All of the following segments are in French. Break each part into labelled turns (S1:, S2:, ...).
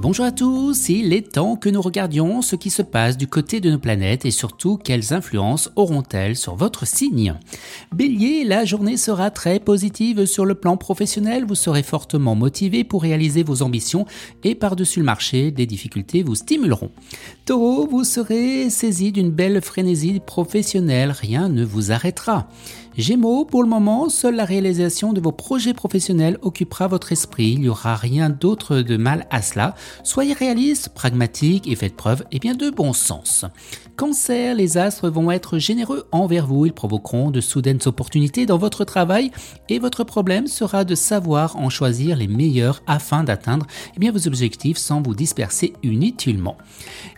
S1: Bonjour à tous, il est temps que nous regardions ce qui se passe du côté de nos planètes et surtout quelles influences auront-elles sur votre signe. Bélier, la journée sera très positive sur le plan professionnel, vous serez fortement motivé pour réaliser vos ambitions et par-dessus le marché, des difficultés vous stimuleront. Taureau, vous serez saisi d'une belle frénésie professionnelle, rien ne vous arrêtera. Gémeaux, pour le moment, seule la réalisation de vos projets professionnels occupera votre esprit. Il n'y aura rien d'autre de mal à cela. Soyez réaliste, pragmatique et faites preuve eh bien, de bon sens. Cancer, les astres vont être généreux envers vous. Ils provoqueront de soudaines opportunités dans votre travail et votre problème sera de savoir en choisir les meilleurs afin d'atteindre eh bien, vos objectifs sans vous disperser inutilement.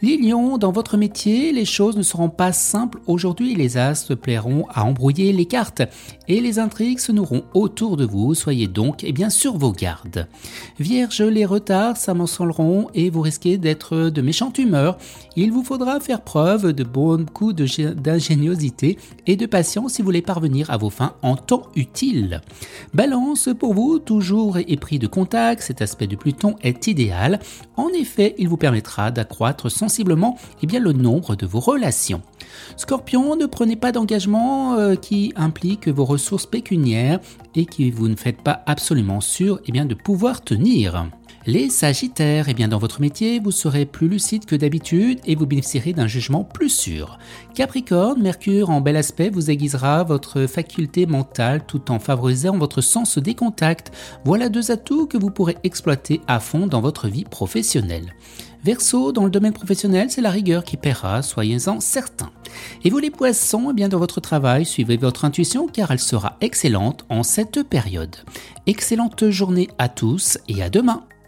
S1: Les lions, dans votre métier, les choses ne seront pas simples aujourd'hui. Les astres plairont à embrouiller les cartes et les intrigues se nourront autour de vous, soyez donc eh bien sur vos gardes. Vierge, les retards et vous risquez d'être de méchante humeur. Il vous faudra faire preuve de beaucoup d'ingéniosité et de patience si vous voulez parvenir à vos fins en temps utile. Balance, pour vous, toujours épris de contact, cet aspect de Pluton est idéal. En effet, il vous permettra d'accroître sensiblement eh bien, le nombre de vos relations. Scorpion, ne prenez pas d'engagement euh, qui implique vos ressources pécuniaires et qui vous ne faites pas absolument sûr eh bien, de pouvoir tenir. Les Sagittaires, eh bien dans votre métier, vous serez plus lucide que d'habitude et vous bénéficierez d'un jugement plus sûr. Capricorne, Mercure en bel aspect vous aiguisera votre faculté mentale tout en favorisant votre sens des contacts. Voilà deux atouts que vous pourrez exploiter à fond dans votre vie professionnelle. Verseau, dans le domaine professionnel, c'est la rigueur qui paiera, soyez-en certains. Et vous les poissons, eh bien dans votre travail, suivez votre intuition car elle sera excellente en cette période. Excellente journée à tous et à demain.